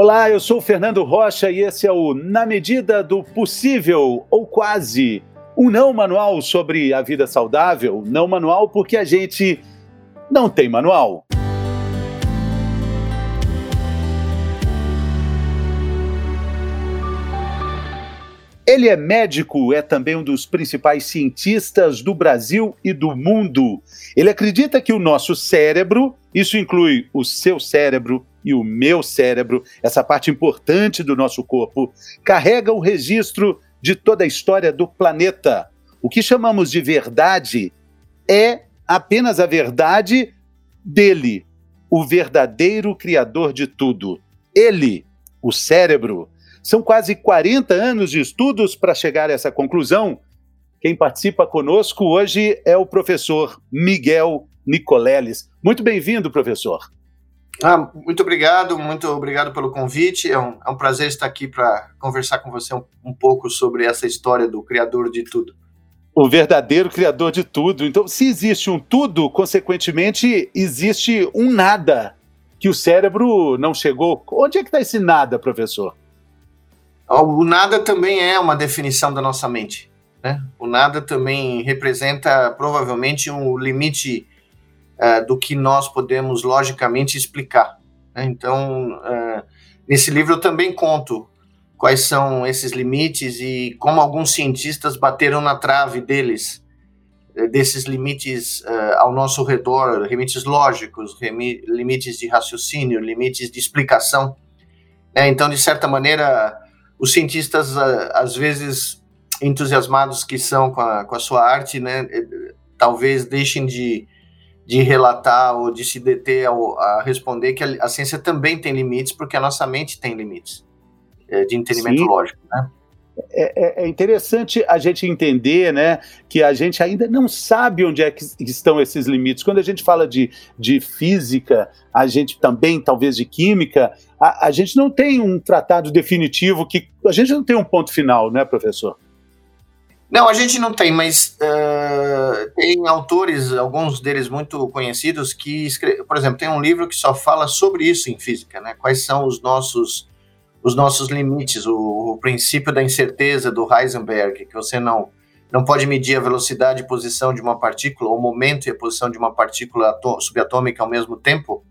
Olá, eu sou o Fernando Rocha e esse é o Na Medida do Possível, ou quase, um não manual sobre a vida saudável. Não manual porque a gente não tem manual. Ele é médico, é também um dos principais cientistas do Brasil e do mundo. Ele acredita que o nosso cérebro, isso inclui o seu cérebro e o meu cérebro, essa parte importante do nosso corpo, carrega o registro de toda a história do planeta. O que chamamos de verdade é apenas a verdade dele, o verdadeiro criador de tudo. Ele, o cérebro. São quase 40 anos de estudos para chegar a essa conclusão. Quem participa conosco hoje é o professor Miguel Nicoleles. Muito bem-vindo, professor. Ah, muito obrigado, muito obrigado pelo convite. É um, é um prazer estar aqui para conversar com você um, um, pouco sobre essa história do criador de tudo. O verdadeiro criador de tudo. Então, se existe um tudo, consequentemente, existe um nada que o cérebro não chegou. Onde é que está esse nada, professor? O nada também é uma definição da nossa mente. Né? O nada também representa provavelmente um limite uh, do que nós podemos logicamente explicar. Né? Então, uh, nesse livro eu também conto quais são esses limites e como alguns cientistas bateram na trave deles, eh, desses limites uh, ao nosso redor, limites lógicos, limites de raciocínio, limites de explicação. Né? Então, de certa maneira, os cientistas, às vezes, entusiasmados que são com a, com a sua arte, né, eh, talvez deixem de, de relatar ou de se deter ao, a responder que a, a, ciência também tem limites, porque a nossa mente tem limites é, de entendimento Sim. lógico, né? É, é, é, interessante a gente entender né, que a gente ainda não sabe onde é que estão esses limites. Quando a gente fala de, de física, a gente também, talvez, de química, a, a gente não tem um tratado definitivo que. A gente não tem um ponto final, né, professor? Não, a gente não tem, mas uh, tem autores, alguns deles muito conhecidos, que escrevem. Por exemplo, tem um livro que só fala sobre isso em física, né? Quais são os nossos os nossos limites, o, o, princípio da incerteza do Heisenberg, que você não, não pode medir a velocidade e posição de uma partícula, o momento e a posição de uma partícula subatômica ao mesmo tempo,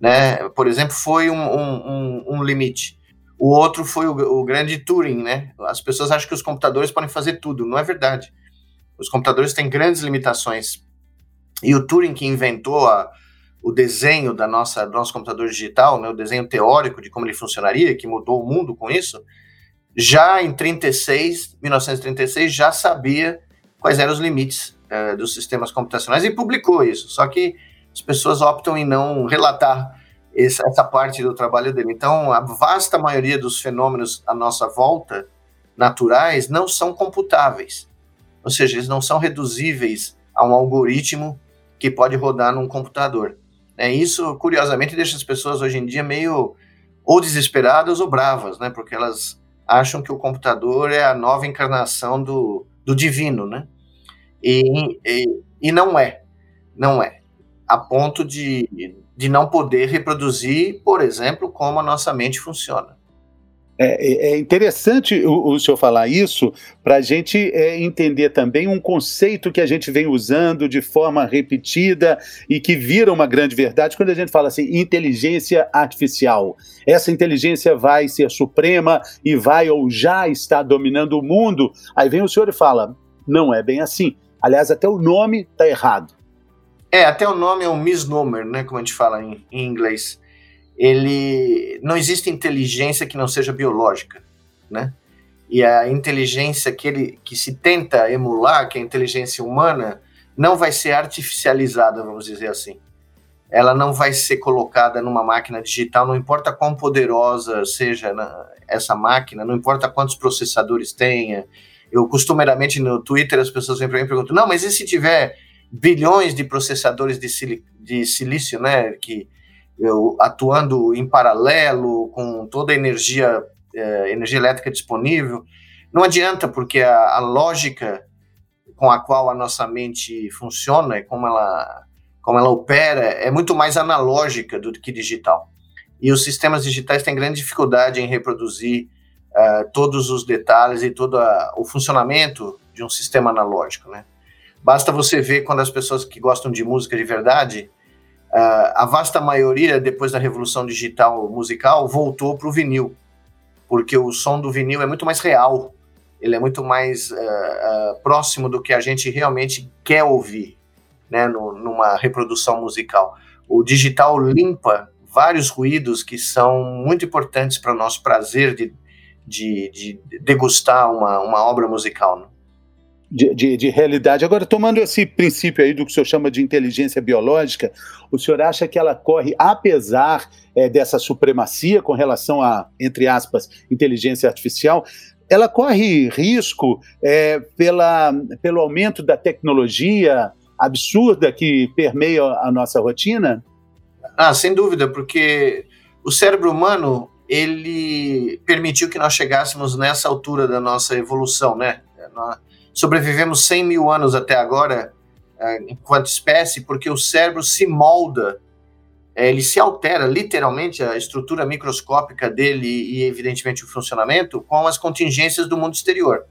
né? Por exemplo, foi um, um, um limite. O outro foi o, o, grande Turing, né? As pessoas acham que os computadores podem fazer tudo, não é verdade. Os computadores têm grandes limitações. E o Turing que inventou a, o desenho da nossa, do nosso computador digital, né, o desenho teórico de como ele funcionaria, que mudou o mundo com isso, já em 36, 1936, já sabia quais eram os limites uh, dos sistemas computacionais e publicou isso. Só que as pessoas optam em não relatar essa, parte do trabalho dele. Então, a vasta maioria dos fenômenos à nossa volta, naturais, não são computáveis. Ou seja, eles não são reduzíveis a um algoritmo que pode rodar num computador. É, isso, curiosamente, deixa as pessoas hoje em dia meio ou desesperadas ou bravas, né? Porque elas acham que o computador é a nova encarnação do, do divino, né? E, e, e não é, não é. A ponto de, de não poder reproduzir, por exemplo, como a nossa mente funciona. É, é, é interessante o, o, senhor falar isso para a gente é, entender também um conceito que a gente vem usando de forma repetida e que vira uma grande verdade quando a gente fala assim, inteligência artificial. Essa inteligência vai ser suprema e vai ou já está dominando o mundo. Aí vem o senhor e fala, não é bem assim. Aliás, até o nome está errado. É, até o nome é um misnomer, né, como a gente fala em, em inglês ele não existe inteligência que não seja biológica, né? E a inteligência que ele que se tenta emular, que é a inteligência humana, não vai ser artificializada, vamos dizer assim. Ela não vai ser colocada numa máquina digital, não importa quão poderosa seja essa máquina, não importa quantos processadores tenha. Eu costumeiramente no Twitter as pessoas vêm para mim e perguntam: "Não, mas e se tiver bilhões de processadores de, de silício, né, que eu, atuando em paralelo com toda a energia, é, energia elétrica disponível. Não adianta, porque a, a, lógica com a qual a nossa mente funciona, como ela, como ela opera, é muito mais analógica do que digital. e os sistemas digitais têm grande dificuldade em reproduzir uh, todos os detalhes e todo a, o funcionamento de um sistema analógico, né? Basta você ver quando as pessoas que gostam de música de verdade, uh, a vasta maioria, depois da revolução digital musical, voltou para o vinil, porque o som do vinil é muito mais real, ele é muito mais uh, uh, próximo do que a gente realmente quer ouvir, né, no, numa reprodução musical. O digital limpa vários ruídos que são muito importantes para o nosso prazer de, de, de degustar uma, uma obra musical. Né? De, de, de, realidade. Agora, tomando esse princípio aí do que o senhor chama de inteligência biológica, o senhor acha que ela corre, apesar é, dessa supremacia com relação a, entre aspas, inteligência artificial, ela corre risco é, pela, pelo aumento da tecnologia absurda que permeia a nossa rotina? Ah, sem dúvida, porque o cérebro humano ele permitiu que nós chegássemos nessa altura da nossa evolução, né? Sobrevivemos 100 mil anos até agora, é, enquanto espécie, porque o cérebro se molda, é, ele se altera literalmente a estrutura microscópica dele e, evidentemente, o funcionamento com as contingências do mundo exterior.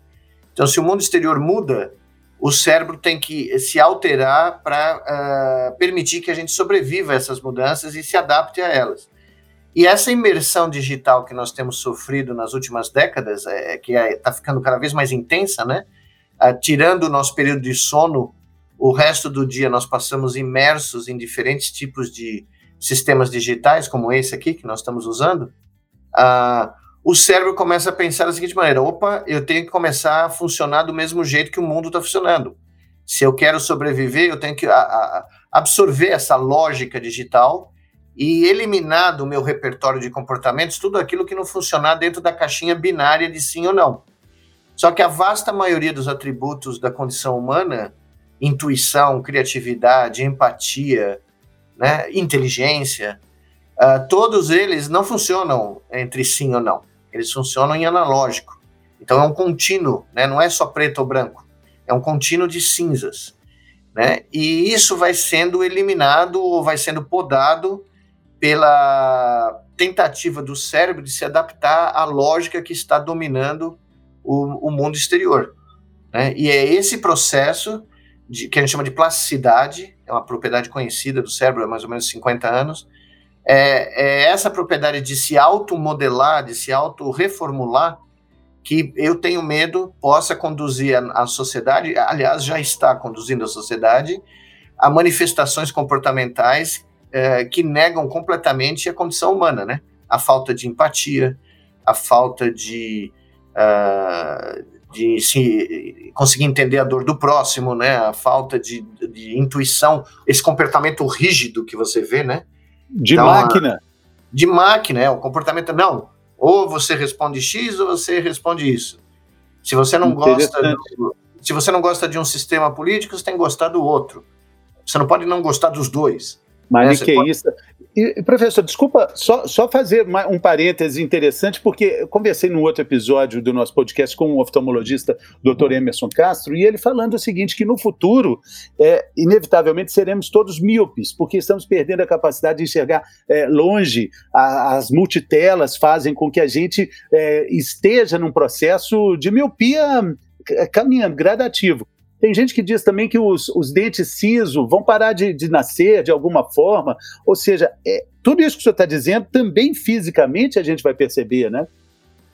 Então, se o mundo exterior muda, o cérebro tem que se alterar para uh, é, permitir que a gente sobreviva a essas mudanças e se adapte a elas. E essa imersão digital que nós temos sofrido nas últimas décadas, é, que está ficando cada vez mais intensa, né? Ah, tirando o nosso período de sono, o resto do dia nós passamos imersos em diferentes tipos de sistemas digitais, como esse aqui que nós estamos usando, uh, o cérebro começa a pensar da seguinte maneira: opa, eu tenho que começar a funcionar do mesmo jeito que o mundo está funcionando. Se eu quero sobreviver, eu tenho que a, a, absorver essa lógica digital e eliminar do meu repertório de comportamentos tudo aquilo que não funcionar dentro da caixinha binária de sim ou não. Só que a vasta maioria dos atributos da condição humana, intuição, criatividade, empatia, né, inteligência, uh, todos eles não funcionam entre sim ou não. Eles funcionam em analógico. Então é um contínuo, né, não é só preto ou branco. É um contínuo de cinzas. Né? E isso vai sendo eliminado ou vai sendo podado pela tentativa do cérebro de se adaptar à lógica que está dominando o, o mundo exterior. Né? E é esse processo de, que a gente chama de plasticidade, é uma propriedade conhecida do cérebro há mais ou menos 50 anos, é, é essa propriedade de se automodelar, de se auto-reformular, que eu tenho medo possa conduzir a, a, sociedade, aliás, já está conduzindo a sociedade, a manifestações comportamentais é, que negam completamente a condição humana, né? A falta de empatia, a falta de uh, de se conseguir entender a dor do próximo, né? A falta de, de intuição, esse comportamento rígido que você vê, né? De então, máquina. De máquina, é o comportamento não. Ou você responde X ou você responde isso. Se você não gosta, do, se você não gosta de um sistema político, você tem que gostar do outro. Você não pode não gostar dos dois. Maniqueísta. Né? E, professor, desculpa só, só fazer um parêntese interessante, porque eu conversei num outro episódio do nosso podcast com o oftalmologista Dr. Emerson Castro, e ele falando o seguinte: que no futuro, é, inevitavelmente, seremos todos míopes, porque estamos perdendo a capacidade de enxergar é, longe. A, as multitelas fazem com que a gente é, esteja num processo de miopia é, caminhando, gradativo. Tem gente que diz também que os, os dentes siso vão parar de, de, nascer de alguma forma. Ou seja, é, tudo isso que o senhor está dizendo, também fisicamente a gente vai perceber, né?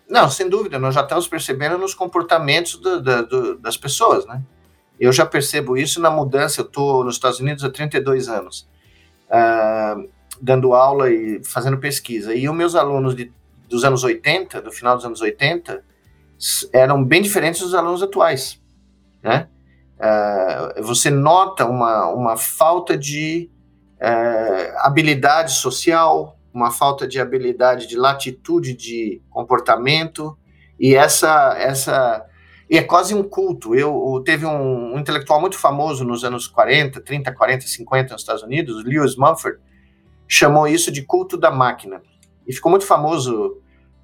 Não, sem dúvida. Nós já estamos percebendo nos comportamentos do, do, do, das pessoas, né? Eu já percebo isso na mudança. Eu estou nos Estados Unidos há 32 anos, uh, dando aula e fazendo pesquisa. E os meus alunos de, dos anos 80, do final dos anos 80, eram bem diferentes dos alunos atuais, né? Uh, você nota uma, uma falta de uh, habilidade social, uma falta de habilidade de latitude de comportamento, e essa, essa e é quase um culto. Eu, eu teve um, um, intelectual muito famoso nos anos 40, 30, 40, 50 nos Estados Unidos, Lewis Mumford, chamou isso de culto da máquina. E ficou muito famoso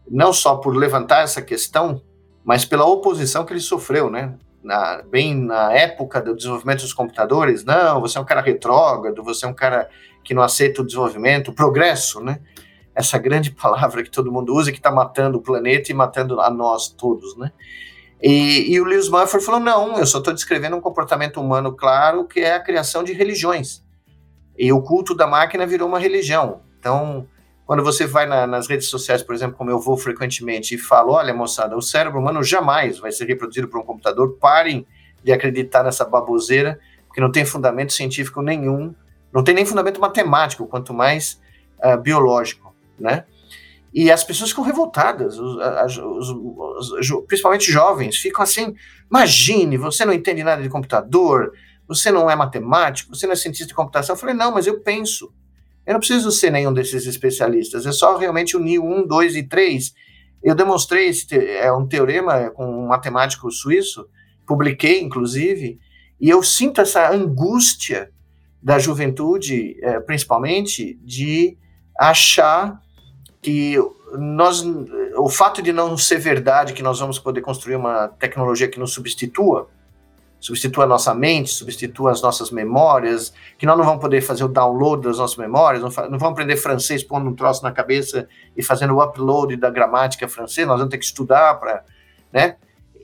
não só por levantar essa questão, mas pela oposição que ele sofreu, né? Na, bem na época do desenvolvimento dos computadores, não, você é um cara retrógrado, você é um cara que não aceita o desenvolvimento, o progresso, né? essa grande palavra que todo mundo usa, que está matando o planeta e matando a nós todos, né? E, e o Lewis Mumford falou, não, eu só estou descrevendo um comportamento humano claro, que é a criação de religiões. E o culto da máquina virou uma religião. Então, quando você vai na, nas redes sociais, por exemplo, como eu vou frequentemente, e falo, olha, moçada, o cérebro humano jamais vai ser reproduzido por um computador, parem de acreditar nessa baboseira, porque não tem fundamento científico nenhum, não tem nem fundamento matemático, quanto mais uh, biológico, né? E as pessoas ficam revoltadas, os, os, os, principalmente jovens, ficam assim: imagine, você não entende nada de computador, você não é matemático, você não é cientista de computação. Eu falei: não, mas eu penso. Eu não preciso ser nenhum desses especialistas, é só realmente unir um, dois e três. Eu demonstrei esse é um teorema com um matemático suíço, publiquei inclusive, e eu sinto essa angústia da juventude, é, principalmente, de achar que nós, o fato de não ser verdade que nós vamos poder construir uma tecnologia que nos substitua, substitua a nossa mente, substitua as nossas memórias, que nós não vamos poder fazer o download das nossas memórias, não, não vamos aprender francês pondo um troço na cabeça e fazendo o upload da gramática francesa, nós vamos ter que estudar para, né?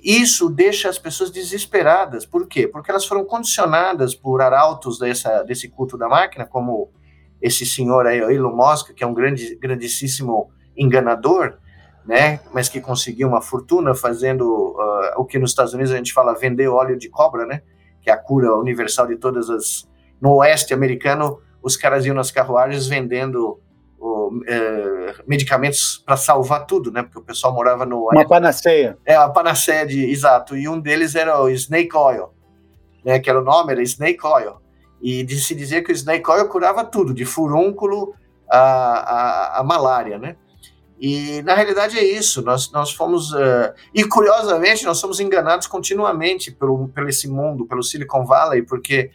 Isso deixa as pessoas desesperadas. Por quê? Porque elas foram condicionadas por arautos dessa, desse culto da máquina, como esse senhor aí, Elon Musk, que é um grande, grandíssimo enganador, né, mas que conseguiu uma fortuna fazendo uh, o que nos Estados Unidos a gente fala vender óleo de cobra, né, que é a cura universal de todas as... No oeste americano, os caras iam nas carruagens vendendo uh, medicamentos para salvar tudo, né, porque o pessoal morava no... Uma panaceia. É, a panaceia, de, exato, e um deles era o Snake Oil, né, que era o nome, era Snake Oil, e de se dizer que o snake oil curava tudo, de furúnculo a, a, a malária, né? E na realidade é isso, nós, nós fomos. Uh, e curiosamente, nós somos enganados continuamente pelo, pelo esse mundo, pelo Silicon Valley, porque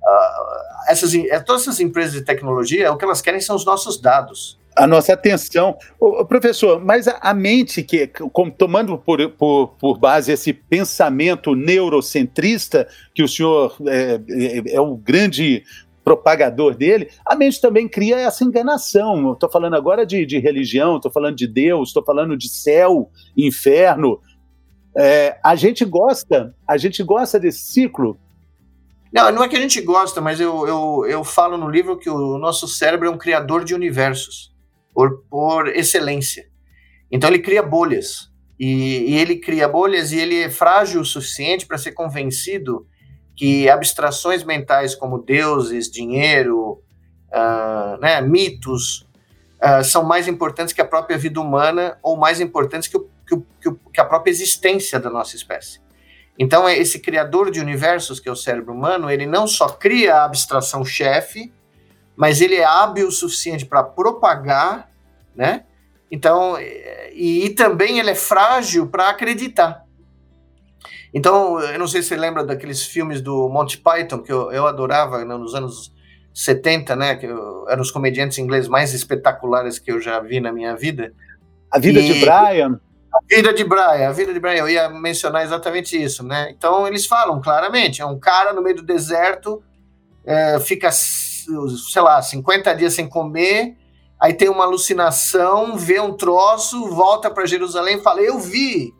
uh, essas, é, todas essas empresas de tecnologia, o que elas querem são os nossos dados a nossa atenção. Ô, professor, mas a, a mente, que como, tomando por, por, por, base esse pensamento neurocentrista, que o senhor é, é, é o grande propagador dele, a mente também cria essa enganação. Estou falando agora de, de religião, estou falando de Deus, estou falando de céu, inferno. É, a gente gosta, a gente gosta desse ciclo. Não, não é que a gente gosta, mas eu, eu, eu falo no livro que o nosso cérebro é um criador de universos por, por excelência. Então ele cria bolhas. E, e, ele cria bolhas e ele é frágil o suficiente para ser convencido que abstrações mentais como deuses, dinheiro, uh, né, mitos, uh, são mais importantes que a própria vida humana ou mais importantes que, o, que, o, que a própria existência da nossa espécie. Então, esse criador de universos, que é o cérebro humano, ele não só cria a abstração chefe, mas ele é hábil o suficiente para propagar, né? Então, e, e também ele é frágil para acreditar. Então, eu não sei se você lembra daqueles filmes do Monty Python, que eu, eu adorava né, nos anos 70, né? Que eu, eram os comediantes ingleses mais espetaculares que eu já vi na minha vida. A vida e, de Brian. A vida de Brian, a vida de Brian, eu ia mencionar exatamente isso, né? Então, eles falam claramente: é um cara no meio do deserto, é, fica sei lá, 50 dias sem comer, aí tem uma alucinação, vê um troço, volta para Jerusalém e fala: Eu vi,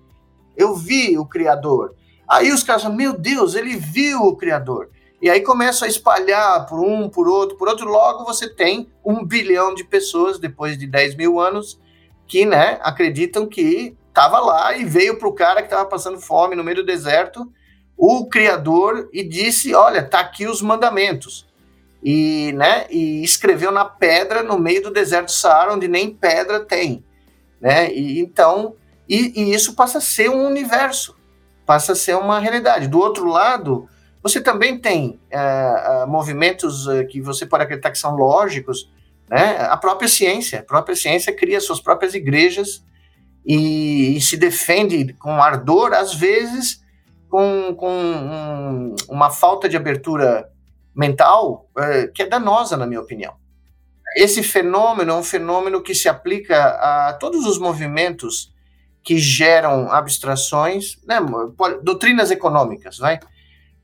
eu vi o Criador. Aí os caras falam: Meu Deus, ele viu o Criador. E aí começa a espalhar por um, por outro, por outro. Logo você tem um bilhão de pessoas, depois de 10 mil anos, que né, acreditam que estava lá e veio para o cara que estava passando fome no meio do deserto, o Criador, e disse: Olha, tá aqui os mandamentos e, né, e escreveu na pedra no meio do deserto Saara, onde nem pedra tem, né? E então, e, e, isso passa a ser um universo, passa a ser uma realidade. Do outro lado, você também tem uh, uh, movimentos uh, que você pode acreditar que são lógicos, né? A própria ciência, a própria ciência cria suas próprias igrejas e, e se defende com ardor, às vezes com, com um, uma falta de abertura mental é, que é danosa, na minha opinião. Esse fenômeno é um fenômeno que se aplica a todos os movimentos que geram abstrações, né, doutrinas econômicas, vai?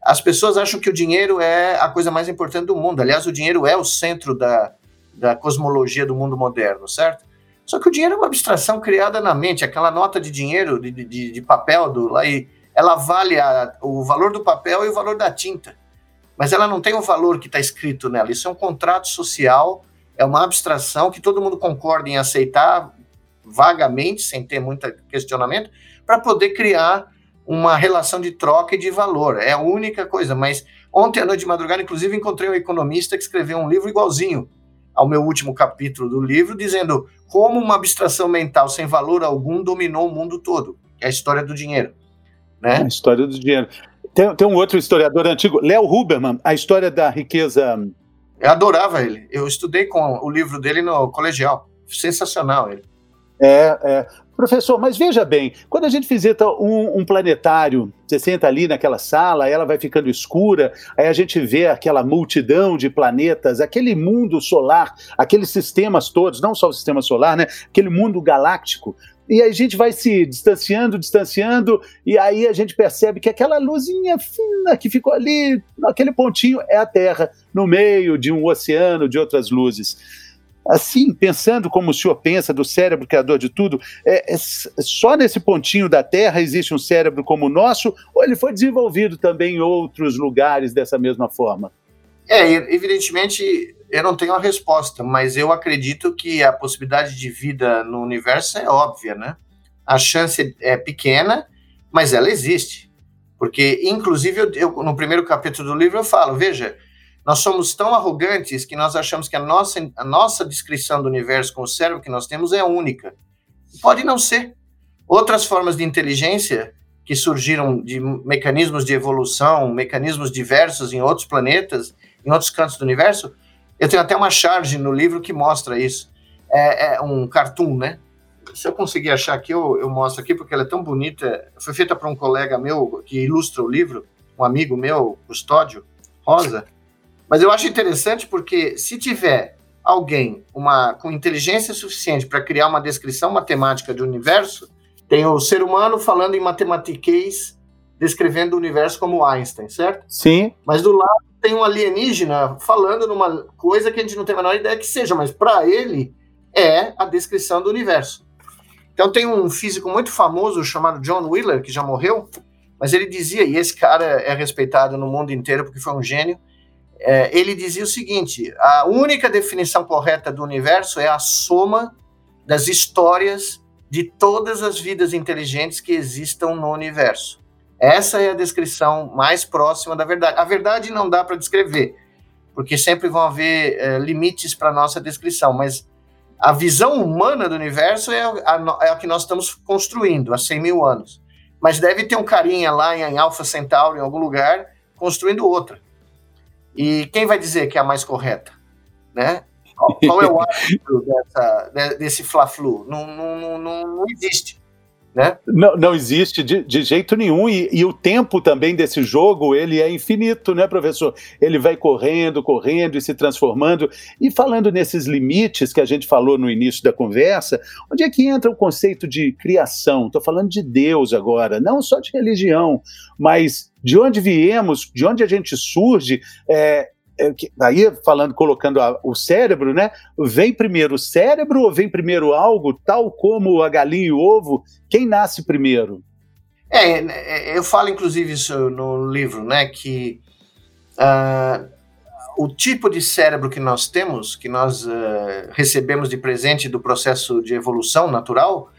As pessoas acham que o dinheiro é a coisa mais importante do mundo. Aliás, o dinheiro é o centro da, da cosmologia do mundo moderno, certo? Só que o dinheiro é uma abstração criada na mente, aquela nota de dinheiro, de, de, de papel, do, ela vale a, o valor do papel e o valor da tinta. Mas ela não tem o valor que está escrito nela. Isso é um contrato social, é uma abstração que todo mundo concorda em aceitar vagamente, sem ter muito questionamento, para poder criar uma relação de troca e de valor. É a única coisa. Mas ontem à noite de madrugada, inclusive, encontrei um economista que escreveu um livro igualzinho ao meu último capítulo do livro, dizendo como uma abstração mental sem valor algum dominou o mundo todo. É a história do dinheiro. Né? A história do dinheiro. Tem, tem um outro historiador antigo, Léo Huberman, A História da Riqueza. Eu adorava ele. Eu estudei com o livro dele no colegial. Sensacional ele. É, é. Professor, mas veja bem, quando a gente visita um, um, planetário, você senta ali naquela sala, ela vai ficando escura, aí a gente vê aquela multidão de planetas, aquele mundo solar, aqueles sistemas todos, não só o sistema solar, né? Aquele mundo galáctico. E a gente vai se distanciando, distanciando, e aí a gente percebe que aquela luzinha fina que ficou ali, naquele pontinho, é a Terra, no meio de um oceano de outras luzes assim, pensando como o senhor pensa do cérebro criador de tudo, é, é, só nesse pontinho da Terra existe um cérebro como o nosso, ou ele foi desenvolvido também em outros lugares dessa mesma forma? É, evidentemente eu não tenho a resposta, mas eu acredito que a possibilidade de vida no universo é óbvia, né? A chance é pequena, mas ela existe. Porque, inclusive, eu, eu, no primeiro capítulo do livro eu falo, veja, nós somos tão arrogantes que nós achamos que a nossa, a nossa descrição do universo com o cérebro que nós temos é única. Pode não ser. Outras formas de inteligência que surgiram de mecanismos de evolução, mecanismos diversos em outros planetas, em outros cantos do universo, eu tenho até uma charge no livro que mostra isso. É, é um cartoon, né? Se eu conseguir achar aqui, eu, eu mostro aqui, porque ela é tão bonita. Foi feita por um colega meu que ilustra o livro, um amigo meu, Custódio Rosa. Mas eu acho interessante porque se tiver alguém uma, com inteligência suficiente para criar uma descrição matemática do universo, tem o ser humano falando em matematiquês, descrevendo o universo como Einstein, certo? Sim. Mas do lado tem um alienígena falando numa coisa que a gente não tem a menor ideia que seja, mas para ele é a descrição do universo. Então tem um físico muito famoso chamado John Wheeler, que já morreu, mas ele dizia, e esse cara é respeitado no mundo inteiro porque foi um gênio, é, ele dizia o seguinte: a única definição correta do universo é a soma das histórias de todas as vidas inteligentes que existam no universo. Essa é a descrição mais próxima da verdade. A verdade não dá para descrever, porque sempre vão haver é, limites para nossa descrição, mas a visão humana do universo é a, é a, que nós estamos construindo há 100 mil anos. Mas deve ter um carinha lá em, em Alpha Centauri, em algum lugar, construindo outra. E quem vai dizer que é a mais correta? Né? Qual é o árbitro dessa, desse Fla-Flu? Não, não, não, não existe. Né? Não, não existe de, de jeito nenhum e, e, o tempo também desse jogo ele é infinito, né, professor? Ele vai correndo, correndo e se transformando. E falando nesses limites que a gente falou no início da conversa, onde é que entra o conceito de criação? Estou falando de Deus agora, não só de religião, mas de onde viemos, de onde a gente surge. É, é, falando, colocando a, o cérebro, né? Vem primeiro o cérebro ou vem primeiro algo, tal como a galinha e o ovo? Quem nasce primeiro? É, é eu falo inclusive isso no livro, né? Que uh, o tipo de cérebro que nós temos, que nós uh, recebemos de presente do processo de evolução natural,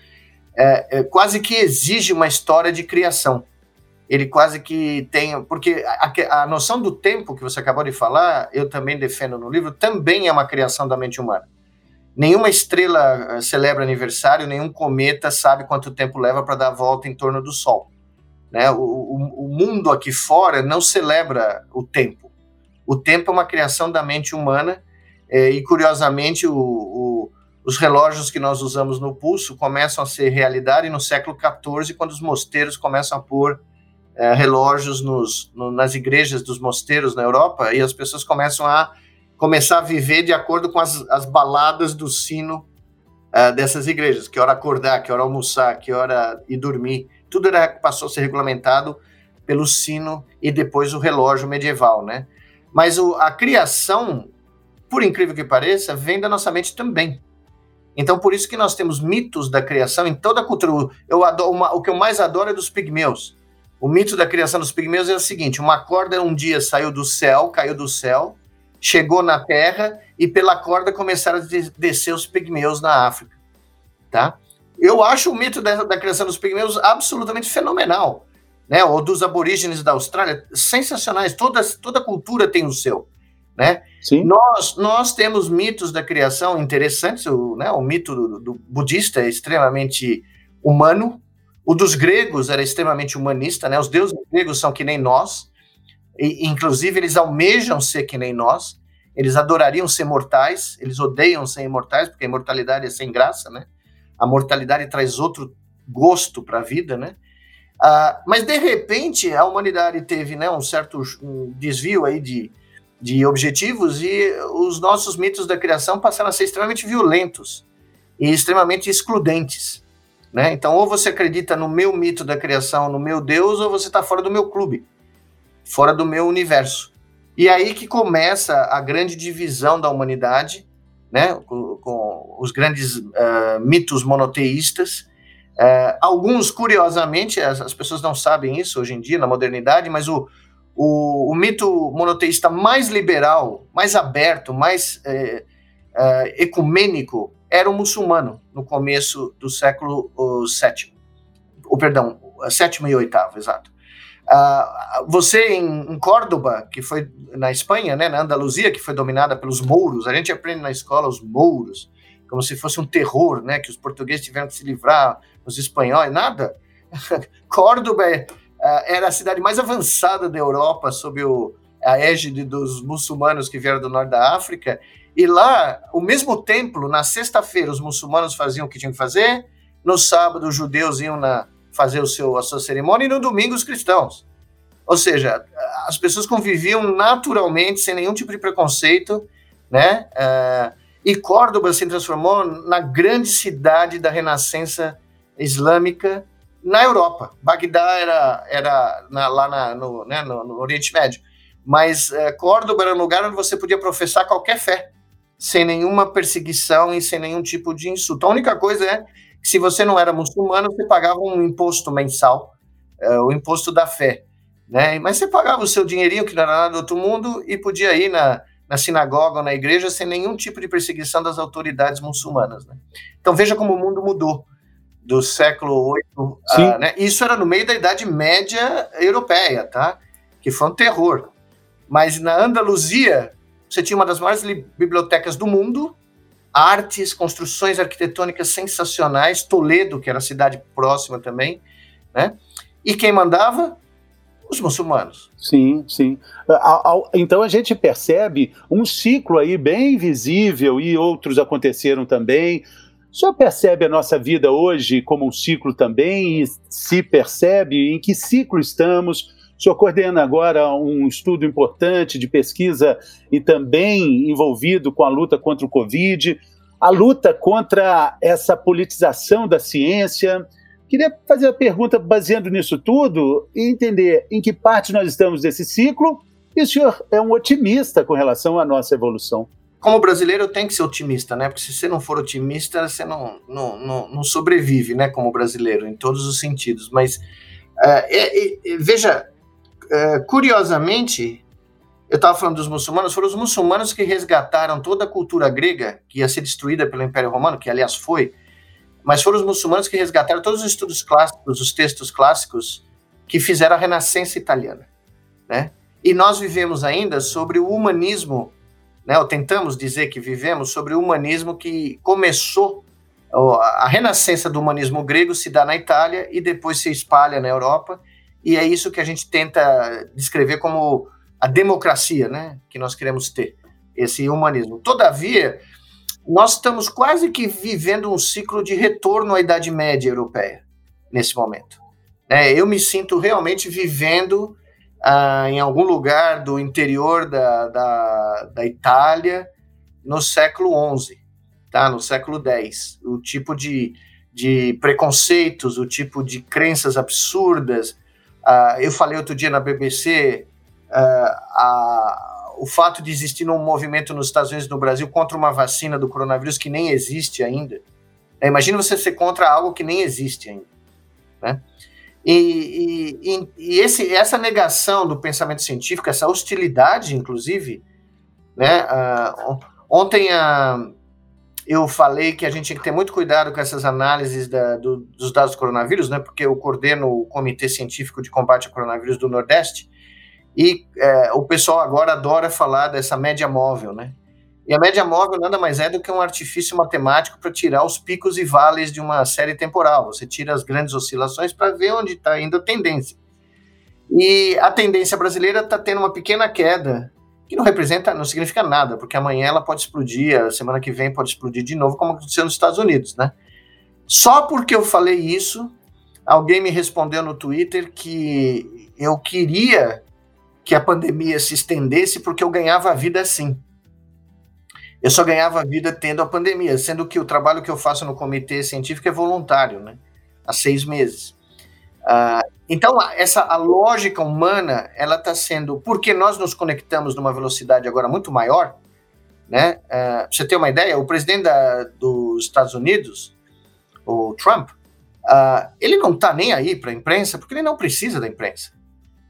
é, quase que exige uma história de criação ele quase que tem. Porque a, a, noção do tempo que você acabou de falar, eu também defendo no livro, também é uma criação da mente humana. Nenhuma estrela eh, celebra aniversário, nenhum cometa sabe quanto tempo leva para dar a volta em torno do Sol. Né? O, o, o mundo aqui fora não celebra o tempo. O tempo é uma criação da mente humana, eh, e curiosamente, o, o, os relógios que nós usamos no pulso começam a ser realidade no século XIV, quando os mosteiros começam a pôr é, relógios nos, no, nas igrejas dos mosteiros na Europa e as pessoas começam a começar a viver de acordo com as, as baladas do sino uh, dessas igrejas, que hora acordar, que hora almoçar, que hora ir dormir, tudo era, passou a ser regulamentado pelo sino e depois o relógio medieval, né? Mas o, a criação, por incrível que pareça, vem da nossa mente também. Então, por isso que nós temos mitos da criação em toda a cultura. Eu adoro, uma, o que eu mais adoro é dos pigmeus. O mito da criação dos pigmeus é o seguinte: uma corda um dia saiu do céu, caiu do céu, chegou na terra e pela corda começaram a descer os pigmeus na África. Tá? Eu acho o mito da, da criação dos pigmeus absolutamente fenomenal. Né? Ou dos aborígenes da Austrália, sensacionais. Toda, toda cultura tem o seu. Né? Sim. Nós, nós temos mitos da criação interessantes. O, né, o mito do, do budista é extremamente humano. O dos gregos era extremamente humanista. Né? Os deuses gregos são que nem nós. E, inclusive, eles almejam ser que nem nós. Eles adorariam ser mortais. Eles odeiam ser imortais, porque a imortalidade é sem graça. Né? A mortalidade traz outro gosto para a vida. Né? Uh, mas, de repente, a humanidade teve né, um certo um desvio aí de de objetivos e os nossos mitos da criação passaram a ser extremamente violentos e extremamente excludentes. Né? Então, ou você acredita no meu mito da criação, no meu Deus, ou você está fora do meu clube, fora do meu universo. E aí que começa a grande divisão da humanidade, né? com, com os grandes uh, mitos monoteístas. Uh, alguns, curiosamente, as, as pessoas não sabem isso hoje em dia, na modernidade, mas o, o, o mito monoteísta mais liberal, mais aberto, mais é, ecumênico era o muçulmano no começo do século VII. O perdão, sétimo e oitavo, exato. Uh, você em, em Córdoba, que foi na Espanha, né, na Andaluzia, que foi dominada pelos mouros, a gente aprende na escola os mouros, como se fosse um terror, né, que os portugueses tiveram que se livrar, os espanhóis, nada. Córdoba uh, era a cidade mais avançada da Europa sob o, a égide dos muçulmanos que vieram do norte da África. E lá, o mesmo templo, na sexta-feira, os muçulmanos faziam o que tinham que fazer, no sábado, os judeus iam na, fazer o seu, a sua cerimônia, e no domingo, os cristãos. Ou seja, as pessoas conviviam naturalmente, sem nenhum tipo de preconceito, né? Uh, e Córdoba se transformou na grande cidade da renascença islâmica na Europa. Bagdá era, era na, lá na, no, né, no, no, Oriente Médio. Mas é, Córdoba era um lugar onde você podia professar qualquer fé, sem nenhuma perseguição e sem nenhum tipo de insulto. A única coisa é que se você não era muçulmano, você pagava um imposto mensal, é, o imposto da fé. Né? Mas você pagava o seu dinheirinho, que não era nada do outro mundo, e podia ir na, na sinagoga ou na igreja sem nenhum tipo de perseguição das autoridades muçulmanas. Né? Então veja como o mundo mudou do século VIII. Uh, né? Isso era no meio da Idade Média Europeia, tá? Que foi um terror. Mas na Andaluzia, você tinha uma das maiores bibliotecas do mundo, artes, construções arquitetônicas sensacionais, Toledo, que era a cidade próxima também, né? E quem mandava? Os muçulmanos. Sim, sim. Então a gente percebe um ciclo aí bem visível e outros aconteceram também o senhor percebe a nossa vida hoje como um ciclo também e se percebe em que ciclo estamos? O senhor coordena agora um estudo importante de pesquisa e também envolvido com a luta contra o Covid, a luta contra essa politização da ciência. Queria fazer a pergunta baseando nisso tudo e entender em que parte nós estamos desse ciclo e o senhor é um otimista com relação à nossa evolução como brasileiro, eu tenho que ser otimista, né? Porque se você não for otimista, você não, não, não, não sobrevive, né? Como brasileiro, em todos os sentidos. Mas, uh, é, é, veja, uh, curiosamente, eu estava falando dos muçulmanos, foram os muçulmanos que resgataram toda a cultura grega, que ia ser destruída pelo Império Romano, que aliás foi, mas foram os muçulmanos que resgataram todos os estudos clássicos, os textos clássicos, que fizeram a Renascença italiana, né? E nós vivemos ainda sobre o humanismo né, ou tentamos dizer que vivemos sobre o humanismo que começou, a renascença do humanismo grego se dá na Itália e depois se espalha na Europa, e é isso que a gente tenta descrever como a democracia né, que nós queremos ter, esse humanismo. Todavia, nós estamos quase que vivendo um ciclo de retorno à Idade Média europeia, nesse momento. É, eu me sinto realmente vivendo ah, em algum lugar do interior da, da, da Itália no século XI, tá? no século X. O tipo de, de preconceitos, o tipo de crenças absurdas. Ah, eu falei outro dia na BBC, ah, a, o fato de existir um movimento nos Estados Unidos e no Brasil contra uma vacina do coronavírus que nem existe ainda. É, imagina você ser contra algo que nem existe ainda. Né? E, e, e esse, essa negação do pensamento científico, essa hostilidade, inclusive, né? Uh, ontem uh, eu falei que a gente tinha que ter muito cuidado com essas análises da, do, dos dados do coronavírus, né? Porque eu coordeno o Comitê Científico de Combate ao Coronavírus do Nordeste e é, o pessoal agora adora falar dessa média móvel, né? E a média móvel nada mais é do que um artifício matemático para tirar os picos e vales de uma série temporal. Você tira as grandes oscilações para ver onde está indo a tendência. E a tendência brasileira está tendo uma pequena queda, que não representa, não significa nada, porque amanhã ela pode explodir, a semana que vem pode explodir de novo, como aconteceu nos Estados Unidos, né? Só porque eu falei isso, alguém me respondeu no Twitter que eu queria que a pandemia se estendesse porque eu ganhava a vida assim. Eu só ganhava vida tendo a pandemia, sendo que o trabalho que eu faço no comitê científico é voluntário, né? Há seis meses. Uh, então, essa a lógica humana, ela está sendo, porque nós nos conectamos numa velocidade agora muito maior, né? Pra você ter uma ideia, o presidente da, dos Estados Unidos, o Trump, uh, ele não está nem aí para a imprensa, porque ele não precisa da imprensa.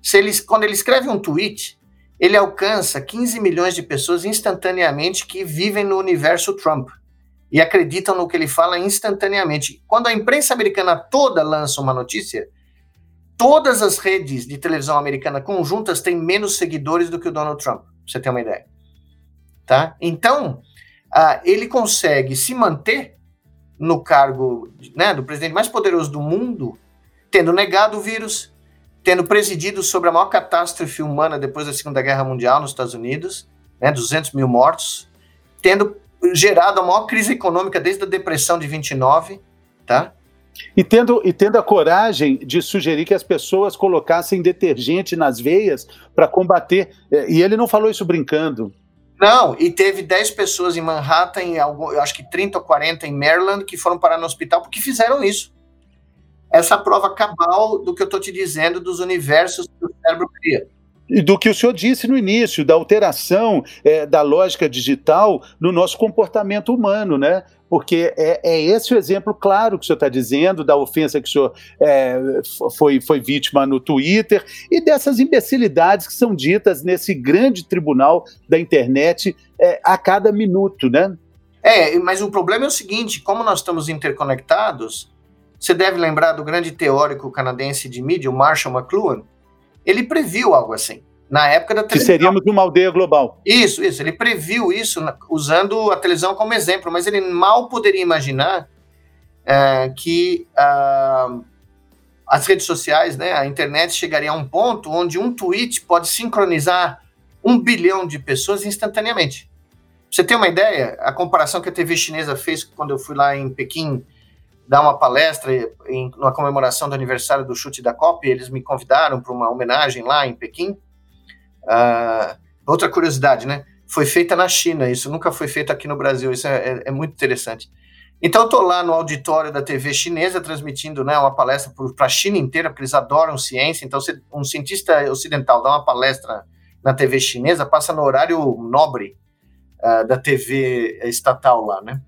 Se ele, quando ele escreve um tweet, ele alcança 15 milhões de pessoas instantaneamente que vivem no universo Trump e acreditam no que ele fala instantaneamente. Quando a imprensa americana toda lança uma notícia, todas as redes de televisão americana conjuntas têm menos seguidores do que o Donald Trump, pra você ter uma ideia. Tá? Então, uh, ele consegue se manter no cargo né, do presidente mais poderoso do mundo, tendo negado o vírus, tendo presidido sobre a maior catástrofe humana depois da Segunda Guerra Mundial nos Estados Unidos, né, 200 mil mortos, tendo gerado a maior crise econômica desde a Depressão de 29, tá? E tendo, e tendo a coragem de sugerir que as pessoas colocassem detergente nas veias para combater. É, e ele não falou isso brincando. Não, e teve 10 pessoas em Manhattan, em algum, eu acho que 30 ou 40 em Maryland, que foram parar no hospital porque fizeram isso essa prova cabal do que eu estou te dizendo dos universos que o cérebro cria. Do que o senhor disse no início, da alteração é, da lógica digital no nosso comportamento humano, né? Porque é, é esse o exemplo claro que o senhor está dizendo, da ofensa que o senhor é, foi, foi vítima no Twitter e dessas imbecilidades que são ditas nesse grande tribunal da internet é, a cada minuto, né? É, mas o problema é o seguinte: como nós estamos interconectados, você deve lembrar do grande teórico canadense de mídia, o Marshall McLuhan. Ele previu algo assim. Na época da televisão. Que seríamos uma aldeia global. Isso, isso. Ele previu isso usando a televisão como exemplo, mas ele mal poderia imaginar é, que uh, as redes sociais, né, a internet chegaria a um ponto onde um tweet pode sincronizar um bilhão de pessoas instantaneamente. Pra você ter uma ideia, a comparação que a TV chinesa fez quando eu fui lá em Pequim dar uma palestra em uma comemoração do aniversário do chute da Copa, eles me convidaram para uma homenagem lá em Pequim. Uh, outra curiosidade, né? Foi feita na China, isso nunca foi feito aqui no Brasil, isso é, é, é muito interessante. Então, estou lá no auditório da TV chinesa, transmitindo né, uma palestra para a China inteira, porque eles adoram ciência. Então, um cientista ocidental dá uma palestra na TV chinesa, passa no horário nobre uh, da TV estatal lá, né?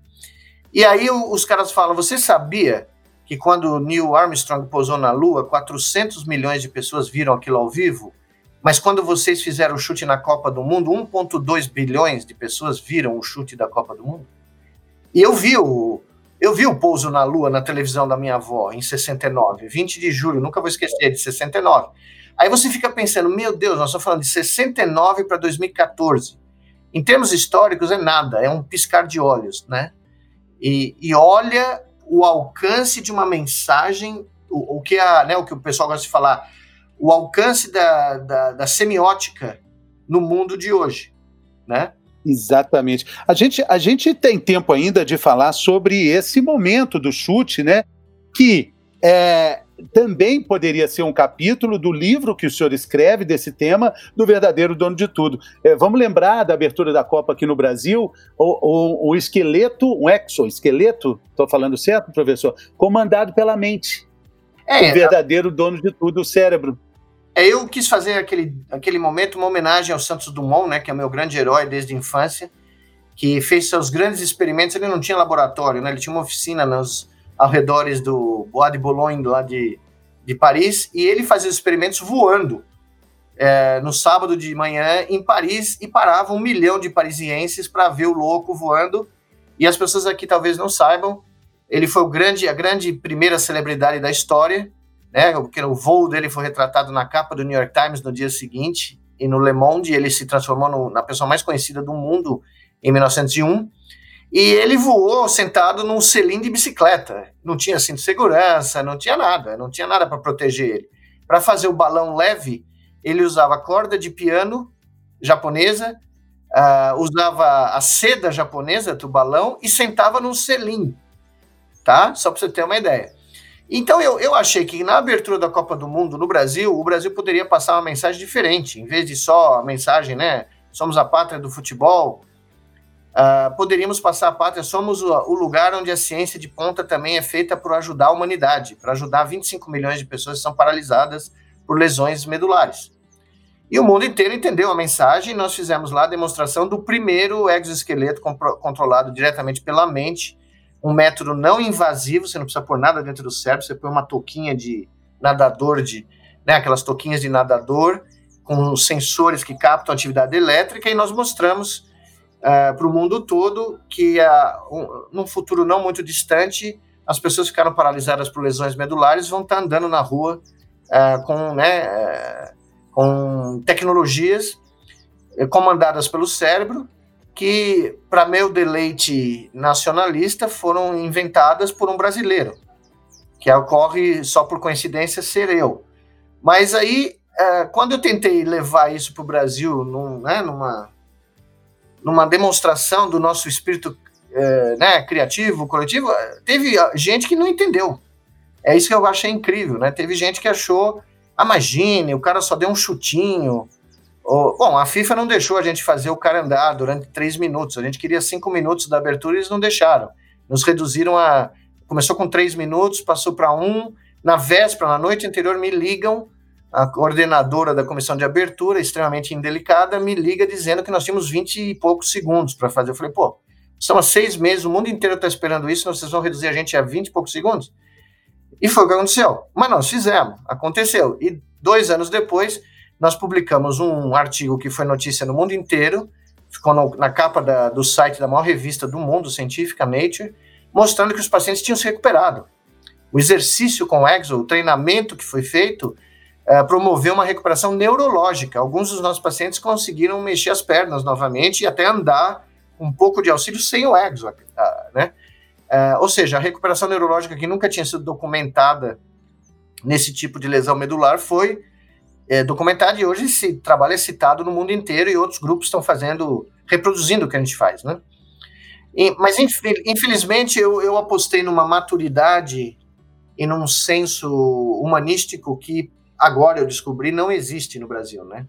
E aí os caras falam: você sabia que quando Neil Armstrong pousou na Lua, 400 milhões de pessoas viram aquilo ao vivo? Mas quando vocês fizeram o chute na Copa do Mundo, 1,2 bilhões de pessoas viram o chute da Copa do Mundo? E eu vi o, eu vi o pouso na Lua na televisão da minha avó em 69, 20 de julho, nunca vou esquecer, de 69. Aí você fica pensando, meu Deus, nós estamos falando de 69 para 2014. Em termos históricos, é nada, é um piscar de olhos, né? E, e olha o alcance de uma mensagem, o, o, que a, né, o que o pessoal gosta de falar, o alcance da, da, da semiótica no mundo de hoje, né? Exatamente. A gente, a gente tem tempo ainda de falar sobre esse momento do chute, né? Que é, também poderia ser um capítulo do livro que o senhor escreve desse tema, do verdadeiro dono de tudo. É, vamos lembrar da abertura da Copa aqui no Brasil, o, o, o esqueleto, um exoesqueleto, estou falando certo, professor? Comandado pela mente. É, o verdadeiro dono de tudo, o cérebro. É, eu quis fazer aquele, aquele momento uma homenagem ao Santos Dumont, né, que é o meu grande herói desde a infância, que fez seus grandes experimentos. Ele não tinha laboratório, né, ele tinha uma oficina nos arredores do Bois de Boulogne, lá de, de Paris, e ele fazia os experimentos voando é, no sábado de manhã em Paris e parava um milhão de parisienses para ver o louco voando. E as pessoas aqui talvez não saibam, ele foi o grande, a grande primeira celebridade da história, né? Porque o voo dele foi retratado na capa do New York Times no dia seguinte e no Le Monde ele se transformou no, na pessoa mais conhecida do mundo em 1901. E ele voou sentado num selim de bicicleta. Não tinha cinto de segurança, não tinha nada, não tinha nada para proteger ele. Para fazer o balão leve, ele usava corda de piano japonesa, uh, usava a seda japonesa do balão e sentava num selim, tá? Só para você ter uma ideia. Então eu, eu achei que na abertura da Copa do Mundo no Brasil, o Brasil poderia passar uma mensagem diferente, em vez de só a mensagem, né? Somos a pátria do futebol. Uh, poderíamos passar a pátria, somos o, o, lugar onde a ciência de ponta também é feita para ajudar a humanidade, para ajudar 25 milhões de pessoas que são paralisadas por lesões medulares. E o mundo inteiro entendeu a mensagem. Nós fizemos lá a demonstração do primeiro exoesqueleto controlado diretamente pela mente, um método não invasivo, você não precisa pôr nada dentro do cérebro, você põe uma touquinha de nadador, de, né, aquelas touquinhas de nadador, com sensores que captam atividade elétrica, e nós mostramos uh, para o mundo todo que uh, um, num futuro não muito distante, as pessoas ficaram paralisadas por lesões medulares vão estar andando na rua uh, com né, com tecnologias comandadas pelo cérebro que, para meu deleite nacionalista, foram inventadas por um brasileiro, que ocorre só por coincidência ser eu. Mas aí, quando eu tentei levar isso para o Brasil, num, né, numa, numa demonstração do nosso espírito é, né, criativo, coletivo, teve gente que não entendeu. É isso que eu achei incrível, né? Teve gente que achou Imagine, o cara só deu um chutinho. bom, a FIFA não deixou a gente fazer o cara andar durante três minutos. A gente queria cinco minutos da abertura e eles não deixaram. Nos reduziram a. Começou com três minutos, passou para um. Na véspera, na noite anterior, me ligam. A coordenadora da comissão de abertura, extremamente indelicada, me liga dizendo que nós tínhamos 20 e poucos segundos para fazer. Eu falei, pô, são há seis meses, o mundo inteiro está esperando isso, vocês vão reduzir a gente a 20 e poucos segundos? E foi o que aconteceu. Mas nós fizemos, aconteceu. E dois anos depois, nós publicamos um artigo que foi notícia no mundo inteiro, ficou no, na capa da, do site da maior revista do mundo, científica Nature, mostrando que os pacientes tinham se recuperado. O exercício com o Exo, o treinamento que foi feito, uh, promoveu uma recuperação neurológica. Alguns dos nossos pacientes conseguiram mexer as pernas novamente e até andar um pouco de auxílio sem o Exo, né? Uh, ou seja, a recuperação neurológica que nunca tinha sido documentada nesse tipo de lesão medular foi é, documentada e hoje esse trabalho é citado no mundo inteiro e outros grupos estão fazendo, reproduzindo o que a gente faz, né? Mas infelizmente eu, eu apostei numa maturidade e num senso humanístico que agora eu descobri não existe no Brasil, né?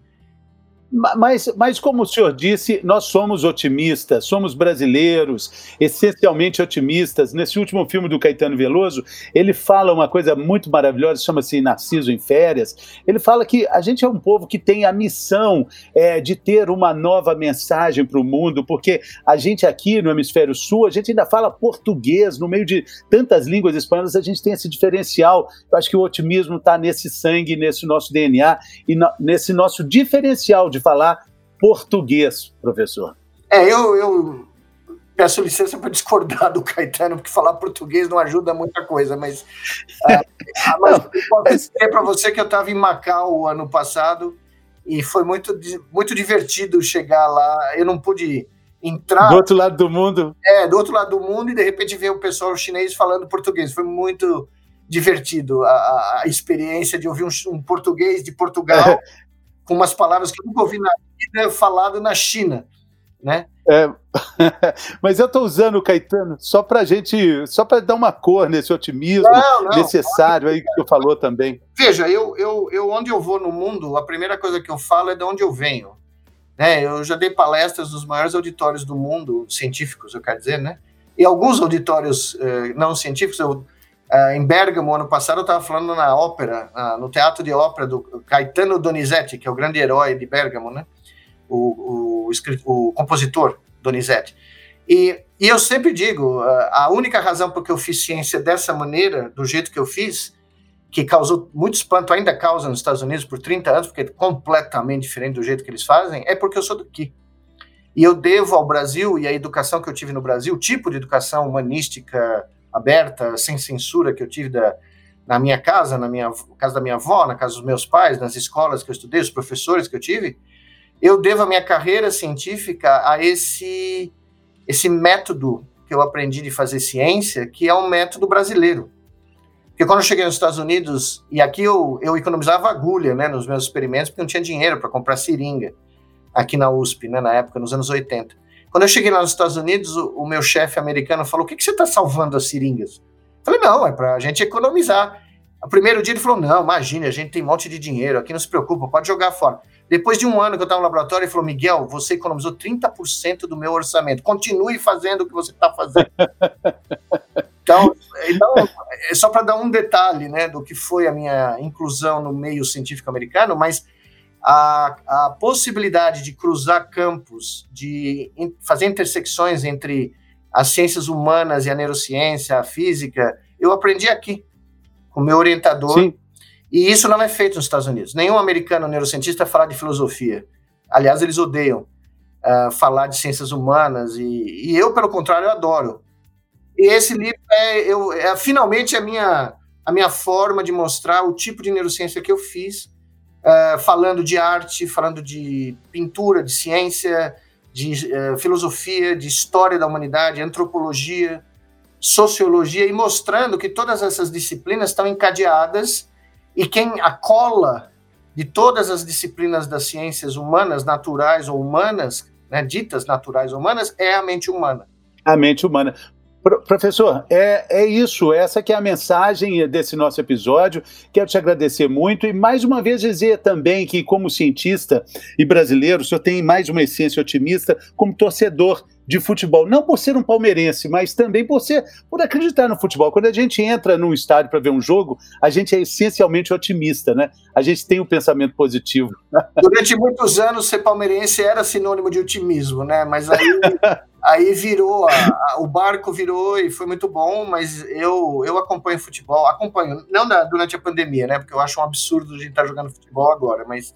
Mas, mas, como o senhor disse, nós somos otimistas, somos brasileiros, essencialmente otimistas. Nesse último filme do Caetano Veloso, ele fala uma coisa muito maravilhosa, chama-se Narciso em Férias. Ele fala que a gente é um povo que tem a missão é, de ter uma nova mensagem para o mundo, porque a gente aqui no Hemisfério Sul, a gente ainda fala português, no meio de tantas línguas espanholas, a gente tem esse diferencial. Eu acho que o otimismo está nesse sangue, nesse nosso DNA e no, nesse nosso diferencial de falar português, professor. É, eu, eu peço licença para discordar do Caetano, porque falar português não ajuda muita coisa, mas, uh, mas eu posso dizer para você que eu estava em Macau ano passado e foi muito, muito divertido chegar lá. Eu não pude entrar. Do outro lado do mundo? É, do outro lado do mundo, e de repente ver o pessoal chinês falando português. Foi muito divertido a, a experiência de ouvir um, um português de Portugal com umas palavras que eu nunca ouvi na vida falado na China, né? É, mas eu estou usando Caetano só para gente, só para dar uma cor nesse otimismo não, não, necessário aí que você falou também. Veja, eu, eu, eu onde eu vou no mundo, a primeira coisa que eu falo é de onde eu venho. Né? Eu já dei palestras nos maiores auditórios do mundo, científicos, eu quero dizer, né? E alguns auditórios eh, não científicos, eu Uh, em Bergamo, ano passado, eu estava falando na ópera, uh, no teatro de ópera do Caetano Donizetti, que é o grande herói de Bergamo, né? O, o, o compositor Donizetti. E, e, eu sempre digo, uh, a única razão por que eu fiz ciência dessa maneira, do jeito que eu fiz, que causou muito espanto, ainda causa nos Estados Unidos por 30 anos, porque é completamente diferente do jeito que eles fazem, é porque eu sou daqui. E eu devo ao Brasil e à educação que eu tive no Brasil, o tipo de educação humanística aberta, sem censura que eu tive da, na minha casa, na minha casa da minha avó, na casa dos meus pais, nas escolas que eu estudei, os professores que eu tive, eu devo a minha carreira científica a esse esse método que eu aprendi de fazer ciência, que é um método brasileiro. Porque quando eu cheguei nos Estados Unidos, e aqui eu, eu economizava agulha né, nos meus experimentos, porque não tinha dinheiro para comprar seringa, aqui na USP, né, na época, nos anos 80. Quando eu cheguei lá nos Estados Unidos, o, o meu chefe americano falou: O que, que você está salvando as seringas? Eu falei: Não, é para a gente economizar. O primeiro dia ele falou: Não, imagine, a gente tem um monte de dinheiro, aqui não se preocupa, pode jogar fora. Depois de um ano que eu estava no laboratório, ele falou: Miguel, você economizou 30% do meu orçamento, continue fazendo o que você está fazendo. então, então, é só para dar um detalhe né, do que foi a minha inclusão no meio científico americano, mas a, a possibilidade de cruzar campos, de in, fazer intersecções entre as ciências humanas e a neurociência, a física, eu aprendi aqui, com o meu orientador. Sim. E isso não é feito nos Estados Unidos. Nenhum americano neurocientista fala de filosofia. Aliás, eles odeiam uh, falar de ciências humanas, e, e, eu, pelo contrário, eu adoro. E esse livro é, eu, é finalmente a minha, a minha forma de mostrar o tipo de neurociência que eu fiz uh, falando de arte, falando de pintura, de ciência, de uh, filosofia, de história da humanidade, antropologia, sociologia, e mostrando que todas essas disciplinas estão encadeadas e quem a cola de todas as disciplinas das ciências humanas, naturais ou humanas, né, ditas naturais ou humanas, é a mente humana. A mente humana. Professor, é, é isso, essa que é a mensagem desse nosso episódio. Quero te agradecer muito e mais uma vez dizer também que, como cientista e brasileiro, o senhor tem mais uma essência otimista como torcedor de futebol, não por ser um palmeirense, mas também por ser por acreditar no futebol. Quando a gente entra num estádio para ver um jogo, a gente é essencialmente otimista, né? A gente tem um pensamento positivo. Durante muitos anos ser palmeirense era sinônimo de otimismo, né? Mas aí, aí virou, a, a, o barco virou e foi muito bom, mas eu eu acompanho futebol, acompanho, não da, durante a pandemia, né? Porque eu acho um absurdo a gente estar tá jogando futebol agora, mas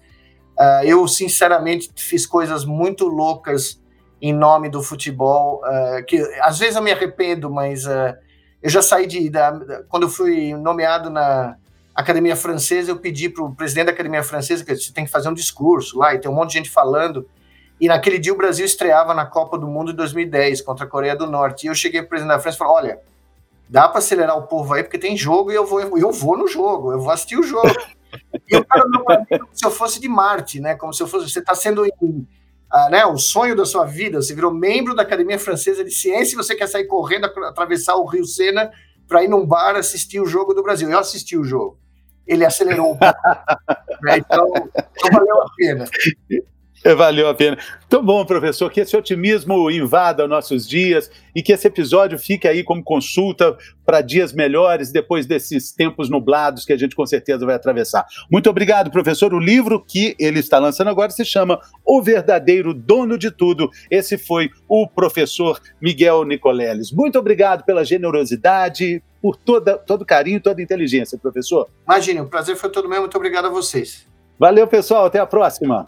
uh, eu sinceramente fiz coisas muito loucas em nome do futebol, uh, que às vezes eu me arrependo, mas uh, eu já saí de. Da, quando eu fui nomeado na Academia Francesa, eu pedi para o presidente da Academia Francesa que você tem que fazer um discurso lá, e tem um monte de gente falando. E naquele dia o Brasil estreava na Copa do Mundo de 2010 contra a Coreia do Norte. E eu cheguei para o presidente da França e falei: olha, dá para acelerar o povo aí, porque tem jogo e eu vou, eu vou no jogo, eu vou assistir o jogo. e o cara não como se eu fosse de Marte, né? Como se eu fosse. Você está sendo. Em, né, o sonho da sua vida, você virou membro da Academia Francesa de Ciência e você quer sair correndo, atravessar o Rio Sena para ir num bar assistir o jogo do Brasil. Eu assisti o jogo. Ele acelerou um pouco. né, então, então, valeu a pena. Valeu a pena. Então, bom, professor, que esse otimismo invada nossos dias e que esse episódio fique aí como consulta para dias melhores depois desses tempos nublados que a gente com certeza vai atravessar. Muito obrigado, professor. O livro que ele está lançando agora se chama O Verdadeiro Dono de Tudo. Esse foi o professor Miguel Nicoleles. Muito obrigado pela generosidade, por toda, todo carinho, toda inteligência, professor. Imagine, o prazer foi todo meu. Muito obrigado a vocês. Valeu, pessoal. Até a próxima.